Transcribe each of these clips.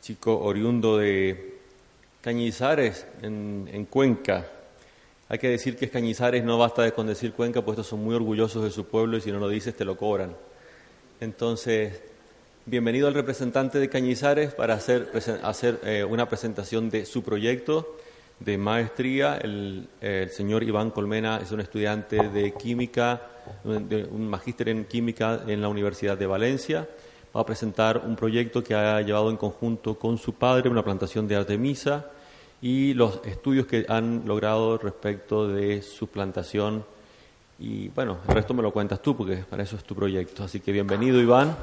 Chico oriundo de Cañizares, en, en, Cuenca. Hay que decir que es Cañizares, no basta con decir Cuenca, pues estos son muy orgullosos de su pueblo y si no lo dices te lo cobran. Entonces, bienvenido al representante de Cañizares para hacer, hacer eh, una presentación de su proyecto de maestría. El, señor Iván Colmena es un estudiante de química, un magíster en química en la Universidad de Valencia. Va a presentar un proyecto que ha llevado en conjunto con su padre, una plantación de Artemisa, y los estudios que han logrado respecto de su plantación. Y bueno, el resto me lo cuentas tú, porque para eso es tu proyecto. Así que bienvenido, Iván,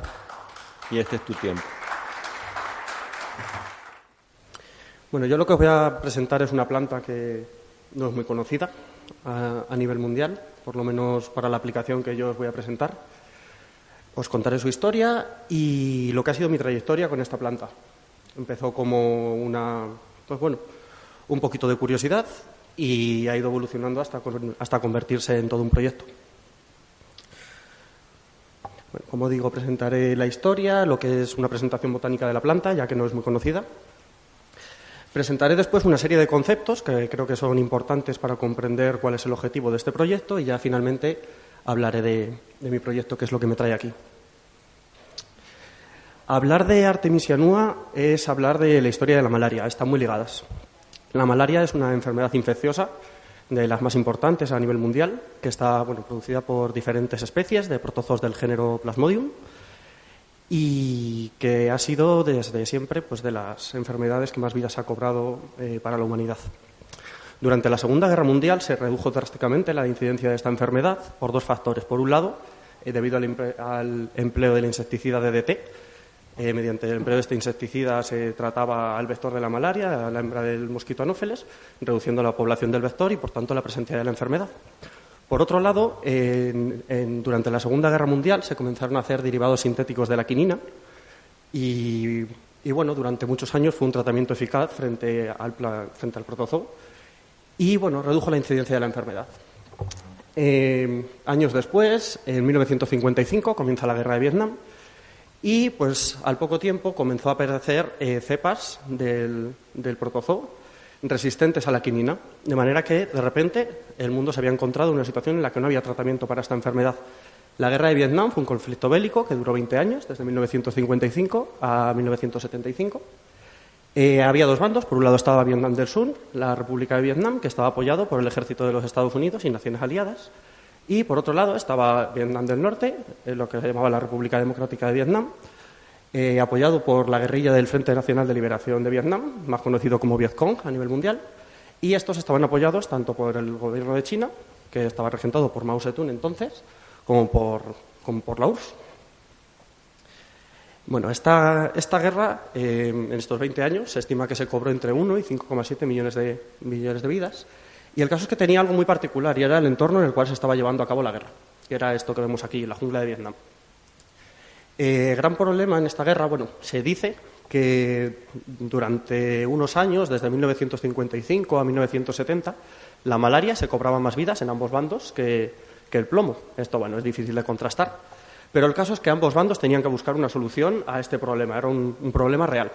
y este es tu tiempo. Bueno, yo lo que os voy a presentar es una planta que no es muy conocida a, nivel mundial, por lo menos para la aplicación que yo os voy a presentar. Os contaré su historia y lo que ha sido mi trayectoria con esta planta. Empezó como una, pues bueno, un poquito de curiosidad y ha ido evolucionando hasta, hasta convertirse en todo un proyecto. Como digo, presentaré la historia, lo que es una presentación botánica de la planta, ya que no es muy conocida. Presentaré después una serie de conceptos que creo que son importantes para comprender cuál es el objetivo de este proyecto y ya finalmente hablaré de, mi proyecto, que es lo que me trae aquí. Hablar de Artemisia nua es hablar de la historia de la malaria, están muy ligadas. La malaria es una enfermedad infecciosa de las más importantes a nivel mundial, que está producida por diferentes especies de protozoos del género Plasmodium y que ha sido desde siempre pues, de las enfermedades que más vidas ha cobrado eh, para la humanidad. Durante la Segunda Guerra Mundial se redujo drásticamente la incidencia de esta enfermedad por dos factores. Por un lado, eh, debido al, empleo del insecticida DDT, eh, mediante el empleo de este insecticida se trataba al vector de la malaria, a la hembra del mosquito anófeles, reduciendo la población del vector y, por tanto, la presencia de la enfermedad. Por otro lado, durante la Segunda Guerra Mundial se comenzaron a hacer derivados sintéticos de la quinina y, bueno, durante muchos años fue un tratamiento eficaz frente al, frente al protozoo y bueno, redujo la incidencia de la enfermedad. Eh, años después, en 1955, comienza la guerra de Vietnam y pues al poco tiempo comenzó a aparecer eh, cepas del, del protozoo resistentes a la quinina, de manera que de repente el mundo se había encontrado en una situación en la que no había tratamiento para esta enfermedad. La guerra de Vietnam fue un conflicto bélico que duró 20 años, desde 1955 a 1975. Eh, había dos bandos. Por un lado estaba Vietnam del Sur, la República de Vietnam, que estaba apoyado por el ejército de los Estados Unidos y naciones aliadas. Y por otro lado estaba Vietnam del Norte, eh, lo que se llamaba la República Democrática de Vietnam, eh, apoyado por la guerrilla del Frente Nacional de Liberación de Vietnam, más conocido como Vietcong a nivel mundial. Y estos estaban apoyados tanto por el gobierno de China, que estaba regentado por Mao Zedong entonces, como por, la URSS. Bueno, esta, esta guerra, eh, en estos 20 años, se estima que se cobró entre 1 y 5,7 millones de, millones de vidas. Y el caso es que tenía algo muy particular y era el entorno en el cual se estaba llevando a cabo la guerra, que era esto que vemos aquí, la jungla de Vietnam. Eh, gran problema en esta guerra, bueno, se dice que durante unos años, desde 1955 a 1970, la malaria se cobraba más vidas en ambos bandos que, el plomo. Esto, bueno, es difícil de contrastar. Pero el caso es que ambos bandos tenían que buscar una solución a este problema. Era un, problema real.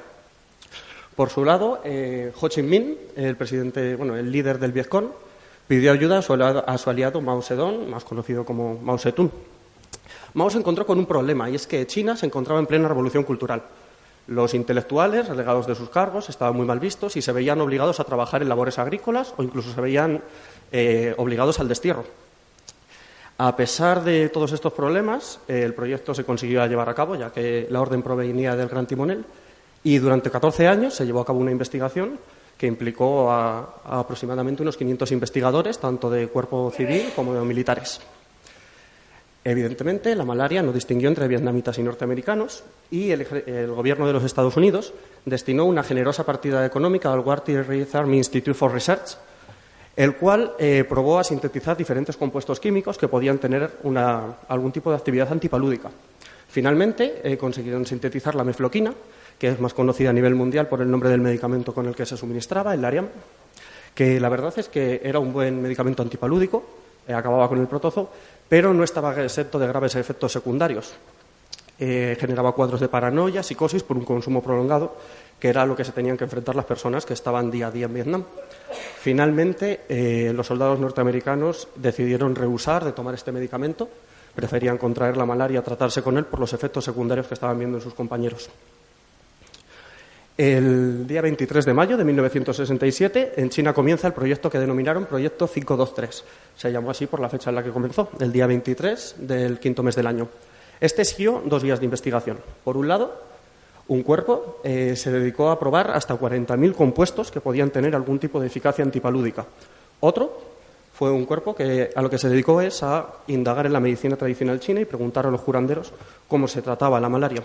Por su lado, eh, Ho Chi Minh, el presidente, bueno, el líder del Vietcong, pidió ayuda a su, a su aliado Mao Zedong, más conocido como Mao Zedong. Mao se encontró con un problema y es que China se encontraba en plena revolución cultural. Los intelectuales, relegados de sus cargos, estaban muy mal vistos y se veían obligados a trabajar en labores agrícolas o incluso se veían eh, obligados al destierro. A pesar de todos estos problemas, eh, el proyecto se consiguió llevar a cabo, ya que la orden provenía del Gran Timonel, y durante 14 años se llevó a cabo una investigación que implicó a, aproximadamente unos 500 investigadores, tanto de cuerpo civil como de militares. Evidentemente, la malaria no distinguió entre vietnamitas y norteamericanos y el, gobierno de los Estados Unidos destinó una generosa partida económica al Walter Army Institute for Research, el cual eh, probó a sintetizar diferentes compuestos químicos que podían tener algún tipo de actividad antipalúdica. Finalmente, eh, consiguieron sintetizar la mefloquina, que es más conocida a nivel mundial por el nombre del medicamento con el que se suministraba, el Lariam, que la verdad es que era un buen medicamento antipalúdico, acababa con el protozo, pero no estaba exento de graves efectos secundarios. Eh, generaba cuadros de paranoia, psicosis por un consumo prolongado, que era lo que se tenían que enfrentar las personas que estaban día a día en Vietnam. Finalmente, eh, los soldados norteamericanos decidieron rehusar de tomar este medicamento, preferían contraer la malaria a tratarse con él por los efectos secundarios que estaban viendo en sus compañeros. El día 23 de mayo de 1967 en China comienza el proyecto que denominaron Proyecto 523. Se llamó así por la fecha en la que comenzó, el día 23 del quinto mes del año. Este siguió dos días de investigación. Por un lado, un cuerpo eh, se dedicó a probar hasta 40.000 compuestos que podían tener algún tipo de eficacia antipalúdica. Otro fue un cuerpo que a lo que se dedicó es a indagar en la medicina tradicional china y preguntar a los curanderos cómo se trataba la malaria.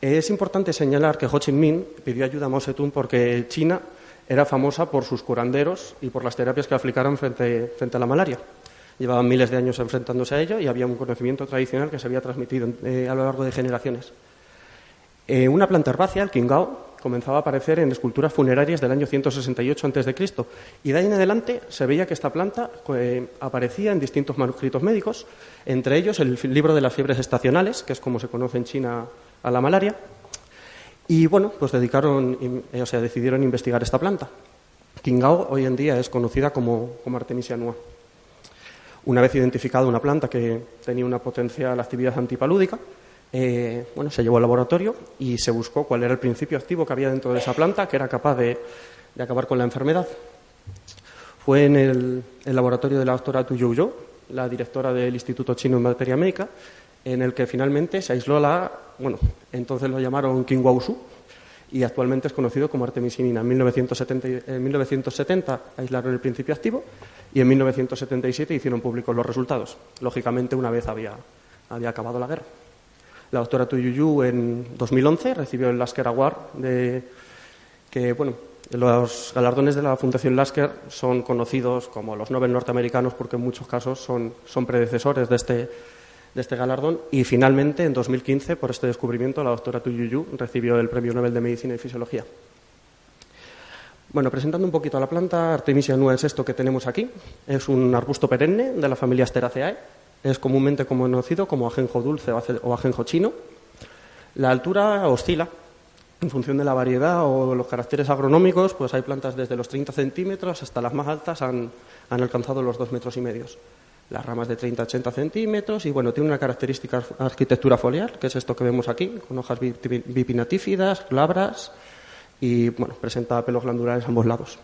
Es importante señalar que Ho Chi Minh pidió ayuda a Mao Zedong porque China era famosa por sus curanderos y por las terapias que aplicaron frente, a la malaria. Llevaban miles de años enfrentándose a ello y había un conocimiento tradicional que se había transmitido eh, a lo largo de generaciones. Eh, una planta herbácea, el Qingao, comenzaba a aparecer en esculturas funerarias del año 168 a.C. Y de ahí en adelante se veía que esta planta eh, aparecía en distintos manuscritos médicos, entre ellos el libro de las fiebres estacionales, que es como se conoce en China a la malaria. Y bueno, pues dedicaron, o sea, decidieron investigar esta planta. Qingao hoy en día es conocida como, como Artemisia annua. Una vez identificada una planta que tenía una potencial actividad antipalúdica, eh, bueno, se llevó al laboratorio y se buscó cuál era el principio activo que había dentro de esa planta que era capaz de, acabar con la enfermedad. Fue en el, laboratorio de la doctora Tu Youyou, la directora del Instituto Chino en Materia Médica, en el que finalmente se aisló la, bueno, entonces lo llamaron Qingguaosu y actualmente es conocido como artemisinina. En 1970, en 1970 aislaron el principio activo y en 1977 hicieron públicos los resultados. Lógicamente, una vez había, había acabado la guerra. La doctora Tuyuyu en 2011 recibió el Lasker Award de que, bueno, los galardones de la Fundación Lasker son conocidos como los Nobel norteamericanos porque en muchos casos son, son predecesores de este, de este galardón y finalmente en 2015 por este descubrimiento la doctora Tuyuyu recibió el Premio Nobel de Medicina y Fisiología. Bueno, presentando un poquito a la planta, Artemisia es esto que tenemos aquí. Es un arbusto perenne de la familia Asteraceae. Es comúnmente conocido como ajenjo dulce o ajenjo chino. La altura oscila en función de la variedad o los caracteres agronómicos, pues hay plantas desde los 30 centímetros hasta las más altas han, han alcanzado los dos metros y medio las ramas de 30 a 80 centímetros y bueno, tiene una característica arquitectura foliar, que es esto que vemos aquí, con hojas bipinatífidas, glabras y bueno, presenta pelos glandulares a ambos lados.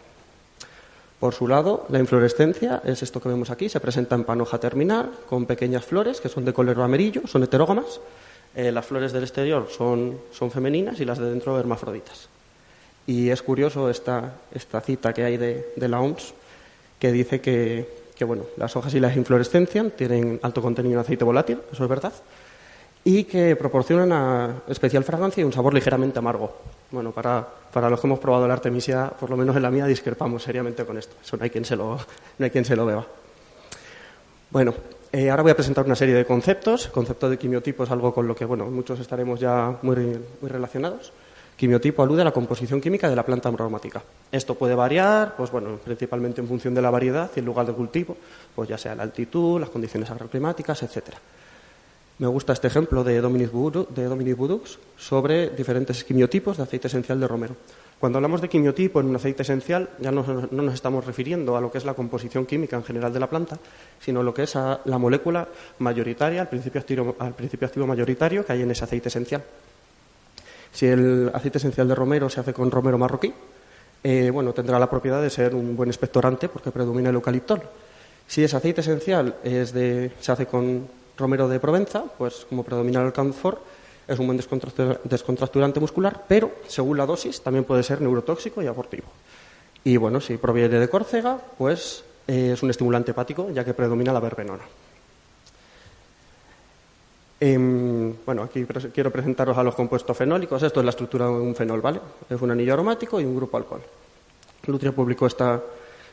Por su lado, la inflorescencia es esto que vemos aquí, se presenta en panoja terminal con pequeñas flores que son de color amarillo, son heterógamas. Eh, las flores del exterior son, son, femeninas y las de dentro hermafroditas. Y es curioso esta, esta cita que hay de, de la OMS que dice que, que bueno, las hojas y las inflorescencias tienen alto contenido en aceite volátil, eso es verdad, y que proporcionan una especial fragancia y un sabor ligeramente amargo. Bueno, para, para los que hemos probado la artemisia, por lo menos en la mía, discrepamos seriamente con esto. Eso no hay quien se lo, no hay quien se lo beba. Bueno, eh, ahora voy a presentar una serie de conceptos. El concepto de quimiotipo es algo con lo que bueno, muchos estaremos ya muy, muy relacionados. Quimiotipo alude a la composición química de la planta aromática. Esto puede variar, pues bueno, principalmente en función de la variedad y el lugar de cultivo, pues ya sea la altitud, las condiciones agroclimáticas, etcétera. Me gusta este ejemplo de Dominic, Budux sobre diferentes quimiotipos de aceite esencial de romero. Cuando hablamos de quimiotipo en un aceite esencial, ya no, nos estamos refiriendo a lo que es la composición química en general de la planta, sino lo que es la molécula mayoritaria, al principio activo mayoritario que hay en ese aceite esencial. Si el aceite esencial de romero se hace con romero marroquí, eh, bueno, tendrá la propiedad de ser un buen expectorante porque predomina el eucaliptol. Si ese aceite esencial es de, se hace con romero de Provenza, pues como predomina el alcanfor, Es un buen descontracturante muscular, pero según la dosis también puede ser neurotóxico y abortivo. Y bueno, si proviene de Córcega, pues eh, es un estimulante hepático, ya que predomina la verbenona. Em, bueno, aquí quiero presentaros a los compuestos fenólicos. Esto es la estructura de un fenol, ¿vale? Es un anillo aromático y un grupo alcohol. Lutria publicó esta,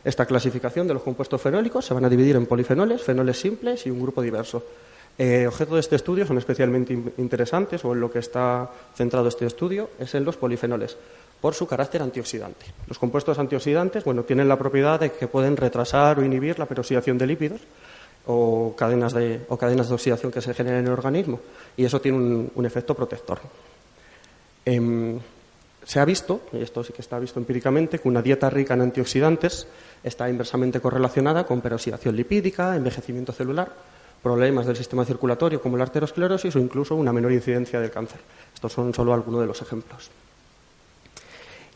esta clasificación de los compuestos fenólicos. Se van a dividir en polifenoles, fenoles simples y un grupo diverso. Eh, objeto de este estudio son especialmente interesantes, o en lo que está centrado este estudio, es en los polifenoles, por su carácter antioxidante. Los compuestos antioxidantes, bueno, tienen la propiedad de que pueden retrasar o inhibir la peroxidación de lípidos o cadenas de, o cadenas de oxidación que se generan en el organismo, y eso tiene un, efecto protector. Em, se ha visto, y esto sí que está visto empíricamente, que una dieta rica en antioxidantes está inversamente correlacionada con peroxidación lipídica, envejecimiento celular, problemas del sistema circulatorio como la arteriosclerosis o incluso una menor incidencia del cáncer. Estos son solo algunos de los ejemplos.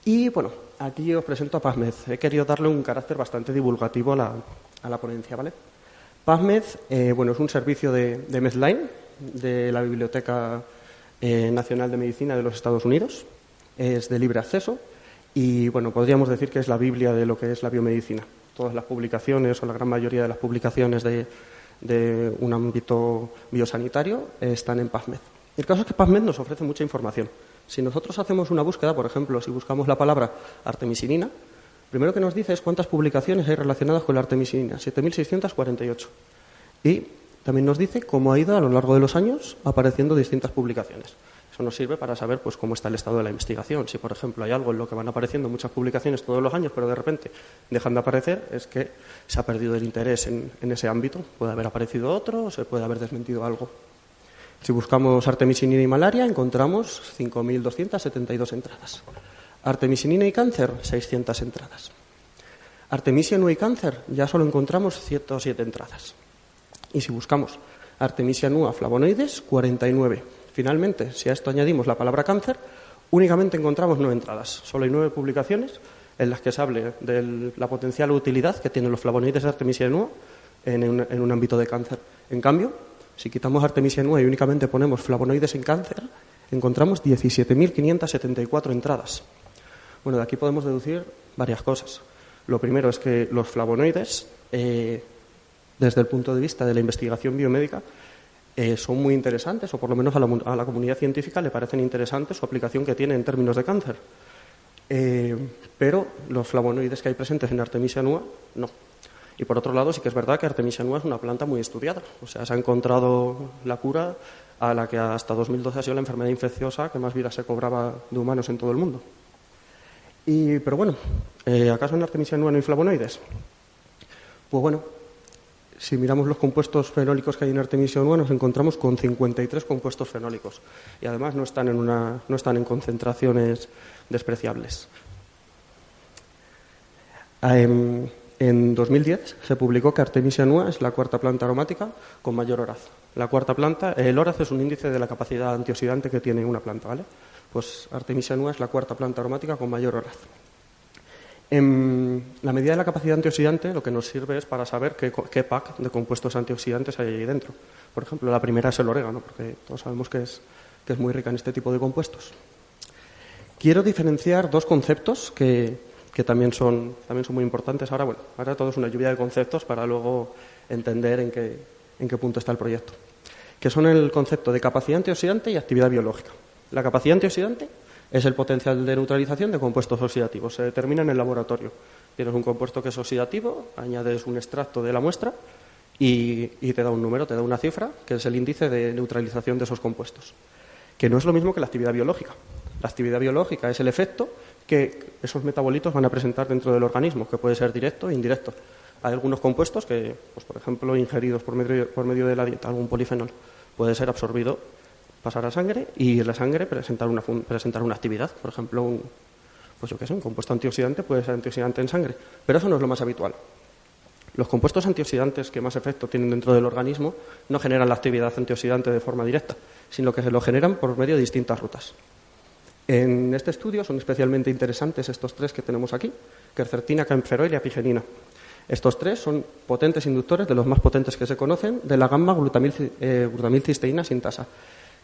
Y bueno, aquí os presento a PASMED. He querido darle un carácter bastante divulgativo a la, a la ponencia, ¿vale? PubMed eh, bueno, es un servicio de, Medline, de la Biblioteca eh, Nacional de Medicina de los Estados Unidos. Es de libre acceso y bueno, podríamos decir que es la Biblia de lo que es la biomedicina. Todas las publicaciones o la gran mayoría de las publicaciones de, un ámbito biosanitario están en PubMed. El caso es que PubMed nos ofrece mucha información. Si nosotros hacemos una búsqueda, por ejemplo, si buscamos la palabra artemisinina, primero que nos dice es cuántas publicaciones hay relacionadas con la artemisinina, 7.648. Y también nos dice cómo ha ido a lo largo de los años apareciendo distintas publicaciones. Eso nos sirve para saber pues, cómo está el estado de la investigación. Si, por ejemplo, hay algo en lo que van apareciendo muchas publicaciones todos los años, pero de repente dejan de aparecer, es que se ha perdido el interés en, en ese ámbito. Puede haber aparecido otro o se puede haber desmentido algo. Si buscamos artemisinina y malaria, encontramos 5.272 entradas. Artemisinina y cáncer, 600 entradas. Artemisia nua y cáncer, ya solo encontramos 107 entradas. Y si buscamos Artemisia nua flavonoides, 49. Finalmente, si a esto añadimos la palabra cáncer, únicamente encontramos nueve entradas. Solo hay nueve publicaciones en las que se hable de la potencial utilidad que tienen los flavonoides de Artemisia nua en un, en un ámbito de cáncer. En cambio, si quitamos Artemisia nua y únicamente ponemos flavonoides en cáncer, encontramos 17.574 entradas. Bueno, de aquí podemos deducir varias cosas. Lo primero es que los flavonoides, eh, desde el punto de vista de la investigación biomédica, eh, son muy interesantes, o por lo menos a la, comunidad científica le parecen interesantes su aplicación que tiene en términos de cáncer. Eh, pero los flavonoides que hay presentes en Artemisia nua, no. Y por otro lado, sí que es verdad que Artemisia nua es una planta muy estudiada. O sea, se ha encontrado la cura a la que hasta 2012 ha sido la enfermedad infecciosa que más vida se cobraba de humanos en todo el mundo. Y, pero bueno, eh, ¿acaso en Artemisia no hay flavonoides? Pues bueno, si miramos los compuestos fenólicos que hay en Artemisia nua, nos encontramos con 53 compuestos fenólicos. Y además no están en, una, no están en concentraciones despreciables. En, en 2010 se publicó que Artemisia nua es la cuarta planta aromática con mayor horaz. La cuarta planta, el horaz es un índice de la capacidad antioxidante que tiene una planta, ¿vale? Pues Artemisia nua es la cuarta planta aromática con mayor horaz. En la medida de la capacidad antioxidante lo que nos sirve es para saber qué, pack de compuestos antioxidantes hay ahí dentro. Por ejemplo, la primera es el orégano, porque todos sabemos que es, que es muy rica en este tipo de compuestos. Quiero diferenciar dos conceptos que, que también, son, también son muy importantes. Ahora, bueno, ahora todo es una lluvia de conceptos para luego entender en qué, en qué punto está el proyecto. Que son el concepto de capacidad antioxidante y actividad biológica. La capacidad antioxidante es el potencial de neutralización de compuestos oxidativos. Se determina en el laboratorio. Tienes un compuesto que es oxidativo, añades un extracto de la muestra y, te da un número, te da una cifra, que es el índice de neutralización de esos compuestos. Que no es lo mismo que la actividad biológica. La actividad biológica es el efecto que esos metabolitos van a presentar dentro del organismo, que puede ser directo e indirecto. Hay algunos compuestos que, pues, por ejemplo, ingeridos por medio, por medio de la dieta, algún polifenol, puede ser absorbido pasar a sangre y la sangre presentar una, presentar una actividad. Por ejemplo, un, pues yo qué sé, un compuesto antioxidante puede ser antioxidante en sangre, pero eso no es lo más habitual. Los compuestos antioxidantes que más efecto tienen dentro del organismo no generan la actividad antioxidante de forma directa, sino que se lo generan por medio de distintas rutas. En este estudio son especialmente interesantes estos tres que tenemos aquí, quercetina, camferol y apigenina. Estos tres son potentes inductores, de los más potentes que se conocen, de la gamma glutamil, eh, glutamilcisteína sintasa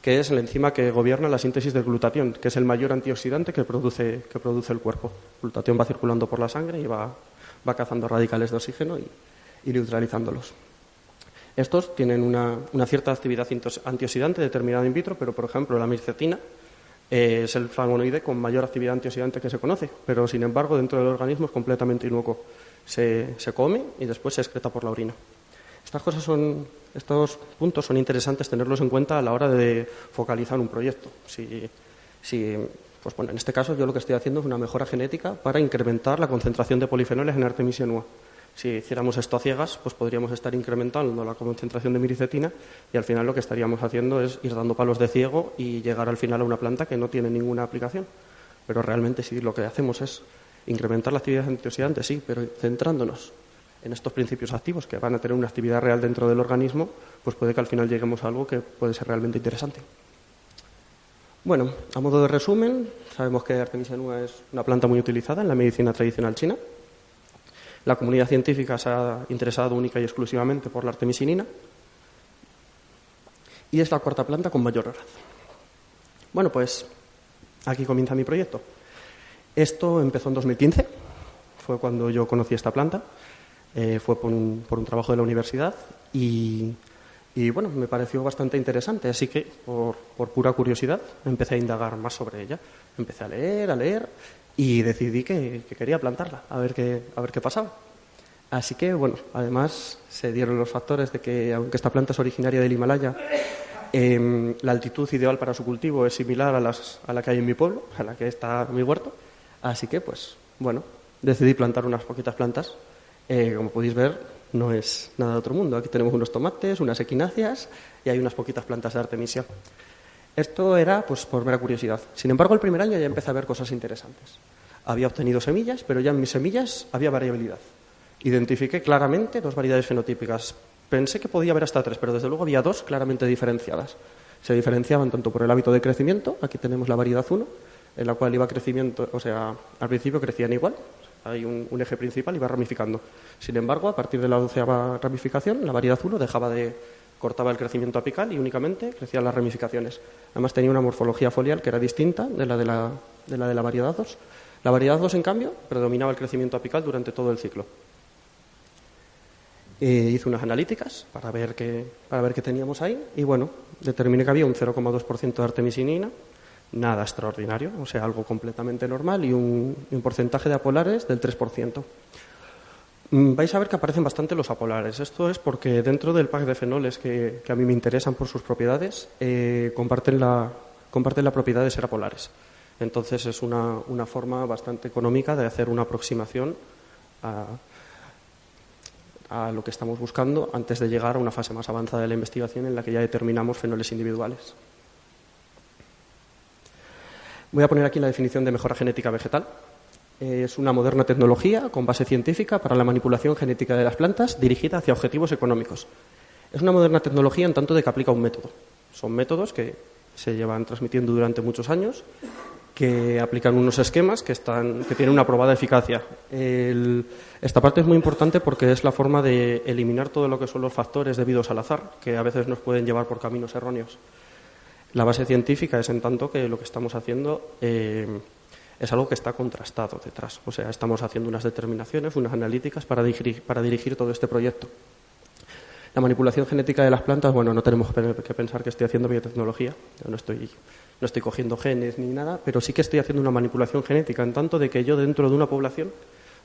que es la enzima que gobierna la síntesis del glutatión, que es el mayor antioxidante que produce, que produce el cuerpo. El glutatión va circulando por la sangre y va, va cazando radicales de oxígeno y, neutralizándolos. Estos tienen una, una, cierta actividad antioxidante determinada in vitro, pero por ejemplo la mircetina eh, es el flavonoide con mayor actividad antioxidante que se conoce, pero sin embargo dentro del organismo es completamente inocuo. Se, se come y después se excreta por la orina. Estas cosas son, estos puntos son interesantes tenerlos en cuenta a la hora de focalizar un proyecto. Si, si, pues bueno, en este caso yo lo que estoy haciendo es una mejora genética para incrementar la concentración de polifenoles en Artemisia nua. Si hiciéramos esto a ciegas, pues podríamos estar incrementando la concentración de miricetina y al final lo que estaríamos haciendo es ir dando palos de ciego y llegar al final a una planta que no tiene ninguna aplicación. Pero realmente si lo que hacemos es incrementar la actividad antioxidante, sí, pero centrándonos en estos principios activos que van a tener una actividad real dentro del organismo, pues puede que al final lleguemos a algo que puede ser realmente interesante. Bueno, a modo de resumen, sabemos que Artemisia es una planta muy utilizada en la medicina tradicional china. La comunidad científica se ha interesado única y exclusivamente por la artemisinina y es la cuarta planta con mayor edad. Bueno, pues aquí comienza mi proyecto. Esto empezó en 2015, fue cuando yo conocí esta planta. Eh, fue por un, por un, trabajo de la universidad y, bueno, me pareció bastante interesante, así que por, pura curiosidad empecé a indagar más sobre ella. Empecé a leer, a leer y decidí que, que quería plantarla, a ver, qué, a ver qué pasaba. Así que, bueno, además se dieron los factores de que, aunque esta planta es originaria del Himalaya, eh, la altitud ideal para su cultivo es similar a, las, a la que hay en mi pueblo, a la que está mi huerto. Así que, pues, bueno, decidí plantar unas poquitas plantas eh, como podéis ver, no es nada de otro mundo. Aquí tenemos unos tomates, unas equináceas y hay unas poquitas plantas de artemisia. Esto era pues por mera curiosidad. Sin embargo, el primer año ya empecé a ver cosas interesantes. Había obtenido semillas, pero ya en mis semillas había variabilidad. Identifiqué claramente dos variedades fenotípicas. Pensé que podía haber hasta tres, pero desde luego había dos claramente diferenciadas. Se diferenciaban tanto por el hábito de crecimiento, aquí tenemos la variedad 1, en la cual iba crecimiento, o sea, al principio crecían igual, hay un, eje principal y va ramificando. Sin embargo, a partir de la doceava ramificación, la variedad 1 dejaba de cortaba el crecimiento apical y únicamente crecían las ramificaciones. Además tenía una morfología foliar que era distinta de la de la, de la, de la variedad 2. La variedad 2, en cambio, predominaba el crecimiento apical durante todo el ciclo. Eh, hice unas analíticas para ver, qué, para ver qué teníamos ahí y, bueno, determiné que había un 0,2% de artemisinina, nada extraordinario, o sea, algo completamente normal y un, porcentaje de apolares del 3%. Mm, vais a ver que aparecen bastante los apolares. Esto es porque dentro del pack de fenoles que, que a mí me interesan por sus propiedades, eh, comparten, la, comparten la propiedad de ser apolares. Entonces es una, una forma bastante económica de hacer una aproximación a, a lo que estamos buscando antes de llegar a una fase más avanzada de la investigación en la que ya determinamos fenoles individuales. Voy a poner aquí la definición de mejora genética vegetal. Es una moderna tecnología con base científica para la manipulación genética de las plantas dirigida hacia objetivos económicos. Es una moderna tecnología en tanto de que aplica un método. Son métodos que se llevan transmitiendo durante muchos años, que aplican unos esquemas que, están, que tienen una probada eficacia. Esta parte es muy importante porque es la forma de eliminar todo lo que son los factores debidos al azar, que a veces nos pueden llevar por caminos erróneos. La base científica es en tanto que lo que estamos haciendo eh, es algo que está contrastado detrás. O sea, estamos haciendo unas determinaciones, unas analíticas para dirigir, todo este proyecto. La manipulación genética de las plantas, bueno, no tenemos que pensar que estoy haciendo biotecnología. Yo no estoy, no estoy cogiendo genes ni nada, pero sí que estoy haciendo una manipulación genética en tanto de que yo dentro de una población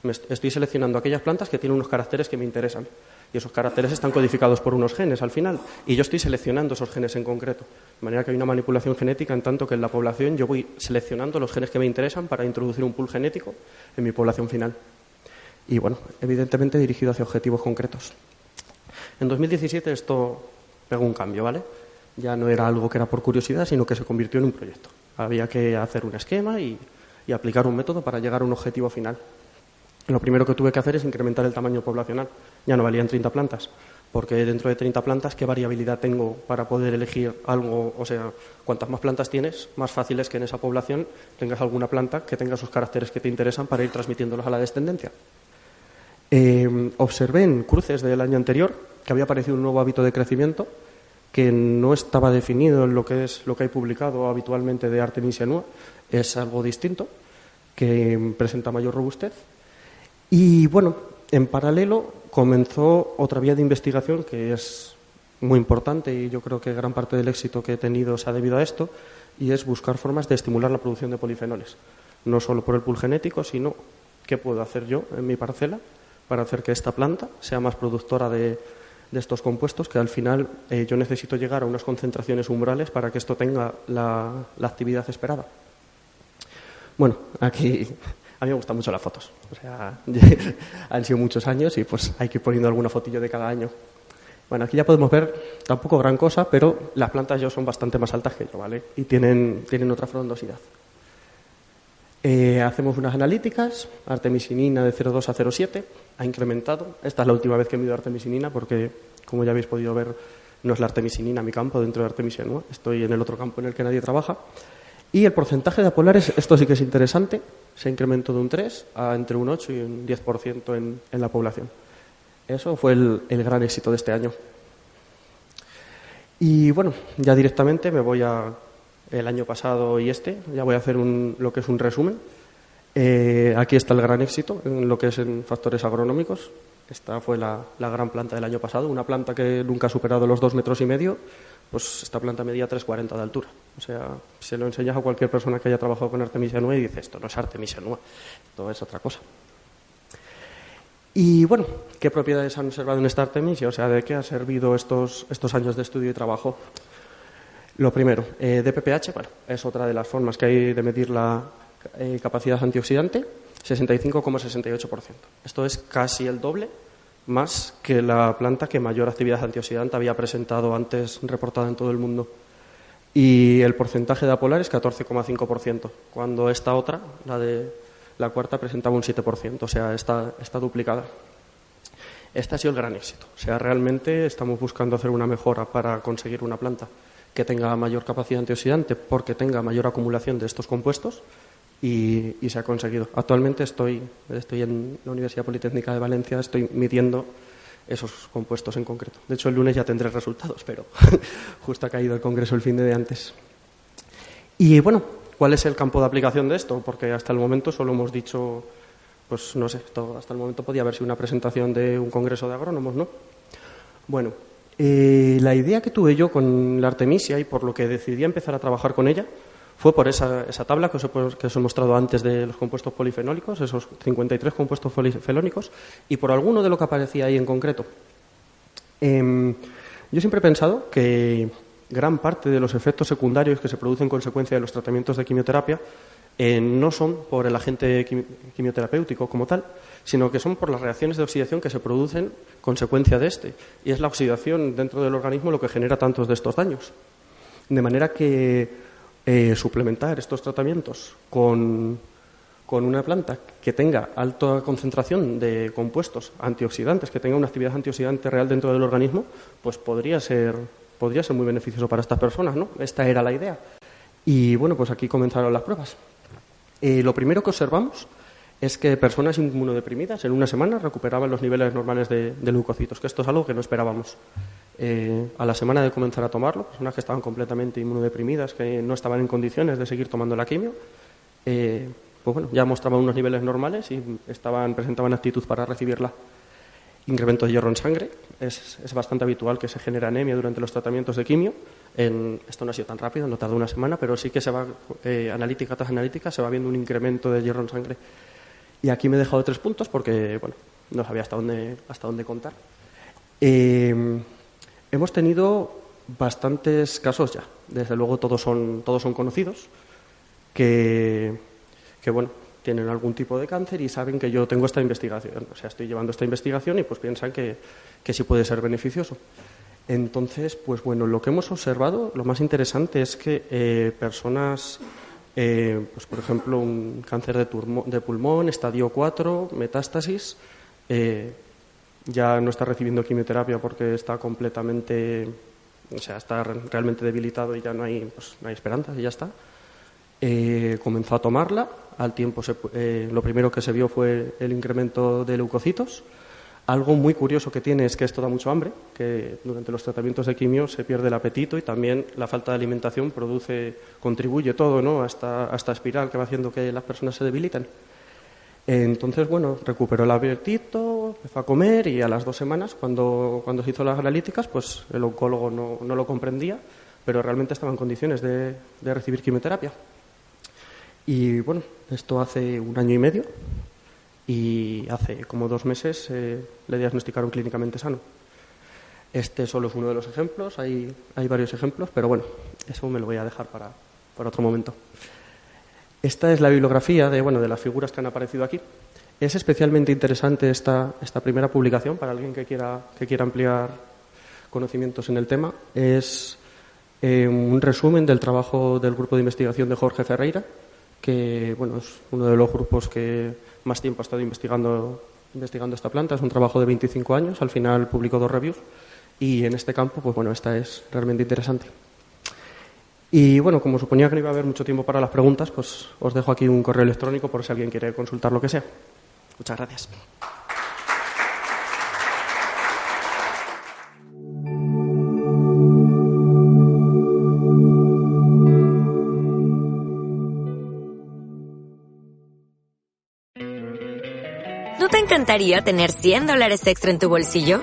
estoy seleccionando aquellas plantas que tienen unos caracteres que me interesan y esos caracteres están codificados por unos genes al final y yo estoy seleccionando esos genes en concreto. De manera que hay una manipulación genética en tanto que en la población yo voy seleccionando los genes que me interesan para introducir un pool genético en mi población final. Y bueno, evidentemente dirigido hacia objetivos concretos. En 2017 esto pegó un cambio, ¿vale? Ya no era algo que era por curiosidad, sino que se convirtió en un proyecto. Había que hacer un esquema y, y aplicar un método para llegar a un objetivo final. Lo primero que tuve que hacer es incrementar el tamaño poblacional. Ya no valían 30 plantas, porque dentro de 30 plantas, ¿qué variabilidad tengo para poder elegir algo? O sea, cuantas más plantas tienes, más fácil es que en esa población tengas alguna planta que tenga esos caracteres que te interesan para ir transmitiéndolos a la descendencia. Eh, observé en cruces del año anterior que había aparecido un nuevo hábito de crecimiento que no estaba definido en lo que es lo que hay publicado habitualmente de Artemisia nua, es algo distinto, que presenta mayor robustez. Y bueno, en paralelo comenzó otra vía de investigación que es muy importante y yo creo que gran parte del éxito que he tenido se ha debido a esto y es buscar formas de estimular la producción de polifenoles, no solo por el pool genético, sino qué puedo hacer yo en mi parcela para hacer que esta planta sea más productora de, estos compuestos, que al final eh, yo necesito llegar a unas concentraciones umbrales para que esto tenga la, actividad esperada. Bueno, aquí a mí me gustan mucho las fotos. O sea, han sido muchos años y pues hay que ir poniendo alguna fotillo de cada año. Bueno, aquí ya podemos ver tampoco gran cosa, pero las plantas ya son bastante más altas que yo, ¿vale? Y tienen, tienen otra frondosidad. Eh, hacemos unas analíticas, artemisinina de 0,2 a 0,7, ha incrementado. Esta es la última vez que he mido artemisinina porque, como ya habéis podido ver, no es la artemisinina mi campo dentro de artemisia estoy en el otro campo en el que nadie trabaja. Y el porcentaje de apolares, esto sí que es interesante, se incrementó de un 3 a entre un 8 y un 10% en, en la población. Eso fue el, el gran éxito de este año. Y bueno, ya directamente me voy a el año pasado y este. Ya voy a hacer un, lo que es un resumen. Eh, aquí está el gran éxito en lo que es en factores agronómicos. Esta fue la, gran planta del año pasado, una planta que nunca ha superado los dos metros y medio. Pues esta planta medía 3,40 de altura. O sea, se lo enseñas a cualquier persona que haya trabajado con Artemisia Nua y dice, esto no es Artemisia Nua, esto es otra cosa. Y bueno, ¿qué propiedades han observado en esta Artemisia? O sea, ¿de qué ha servido estos, estos años de estudio y trabajo? Lo primero, eh, DPPH, bueno, es otra de las formas que hay de medir la eh, capacidad antioxidante, 65,68%. Esto es casi el doble más que la planta que mayor actividad antioxidante había presentado antes reportada en todo el mundo. Y el porcentaje de apolar es 14,5%, cuando esta otra, la de la cuarta, presentaba un 7%, o sea, está, está duplicada. Este ha sido el gran éxito. O sea, realmente estamos buscando hacer una mejora para conseguir una planta que tenga mayor capacidad antioxidante porque tenga mayor acumulación de estos compuestos y, se ha conseguido. Actualmente estoy, estoy en la Universidad Politécnica de Valencia, estoy midiendo esos compuestos en concreto. De hecho, el lunes ya tendré resultados, pero justo ha caído el congreso el fin de antes. Y bueno, ¿cuál es el campo de aplicación de esto? Porque hasta el momento solo hemos dicho, pues no sé, hasta el momento podía haber sido una presentación de un congreso de agrónomos, ¿no? Bueno, eh, la idea que tuve yo con la Artemisia y por lo que decidí empezar a trabajar con ella fue por esa, tabla que os, he, mostrado antes de los compuestos polifenólicos, esos 53 compuestos polifenólicos, y por alguno de lo que aparecía ahí en concreto. Em, yo siempre he pensado que gran parte de los efectos secundarios que se producen en consecuencia de los tratamientos de quimioterapia eh, no son por el agente quimioterapéutico como tal, sino que son por las reacciones de oxidación que se producen consecuencia de este. Y es la oxidación dentro del organismo lo que genera tantos de estos daños. De manera que eh, suplementar estos tratamientos con, con una planta que tenga alta concentración de compuestos antioxidantes, que tenga una actividad antioxidante real dentro del organismo, pues podría ser, podría ser muy beneficioso para estas personas, ¿no? Esta era la idea. Y bueno, pues aquí comenzaron las pruebas. Eh, lo primero que observamos es que personas inmunodeprimidas en una semana recuperaban los niveles normales de, leucocitos, que esto es algo que no esperábamos. Eh, a la semana de comenzar a tomarlo, personas que estaban completamente inmunodeprimidas, que no estaban en condiciones de seguir tomando la quimio, eh, pues bueno, ya mostraban unos niveles normales y estaban, presentaban actitud para recibirla. Incremento de hierro en sangre. Es, es bastante habitual que se genere anemia durante los tratamientos de quimio esto no ha sido tan rápido, no tardó una semana, pero sí que se va, eh, analítica tras analítica, se va viendo un incremento de hierro en sangre. Y aquí me he dejado tres puntos porque, bueno, no sabía hasta dónde, hasta dónde contar. Eh, hemos tenido bastantes casos ya. Desde luego todos son, todos son conocidos que, que, bueno, tienen algún tipo de cáncer y saben que yo tengo esta investigación. O sea, estoy llevando esta investigación y pues piensan que, que sí puede ser beneficioso. Entonces, pues bueno, lo que hemos observado, lo más interesante es que eh, personas, eh, pues por ejemplo, un cáncer de, pulmón, estadio 4, metástasis, eh, ya no está recibiendo quimioterapia porque está completamente, o sea, está realmente debilitado y ya no hay, pues, no hay esperanza y ya está. comenzó a tomarla, al tiempo lo primero que se vio fue el incremento de leucocitos Algo muy curioso que tiene es que esto da mucho hambre, que durante los tratamientos de quimio se pierde el apetito y también la falta de alimentación produce, contribuye todo ¿no? a, esta, espiral que va haciendo que las personas se debiliten. Entonces, bueno, recuperó el apetito, empezó a comer y a las dos semanas, cuando, cuando se hizo las analíticas, pues el oncólogo no, no lo comprendía, pero realmente estaba en condiciones de, de recibir quimioterapia. Y bueno, esto hace un año y medio y hace como dos meses eh, le diagnosticaron clínicamente sano. Este solo es uno de los ejemplos, hay, hay varios ejemplos, pero bueno, eso me lo voy a dejar para, para otro momento. Esta es la bibliografía de, bueno, de las figuras que han aparecido aquí. Es especialmente interesante esta, esta primera publicación para alguien que quiera, que quiera ampliar conocimientos en el tema. Es eh, un resumen del trabajo del grupo de investigación de Jorge Ferreira, que bueno, es uno de los grupos que más tiempo ha estado investigando, investigando esta planta. Es un trabajo de 25 años, al final publicó dos reviews y en este campo, pues bueno, esta es realmente interesante. Y bueno, como suponía que no iba a haber mucho tiempo para las preguntas, pues os dejo aquí un correo electrónico por si alguien quiere consultar lo que sea. Muchas gracias. encantaría tener 100 dólares extra en tu bolsillo?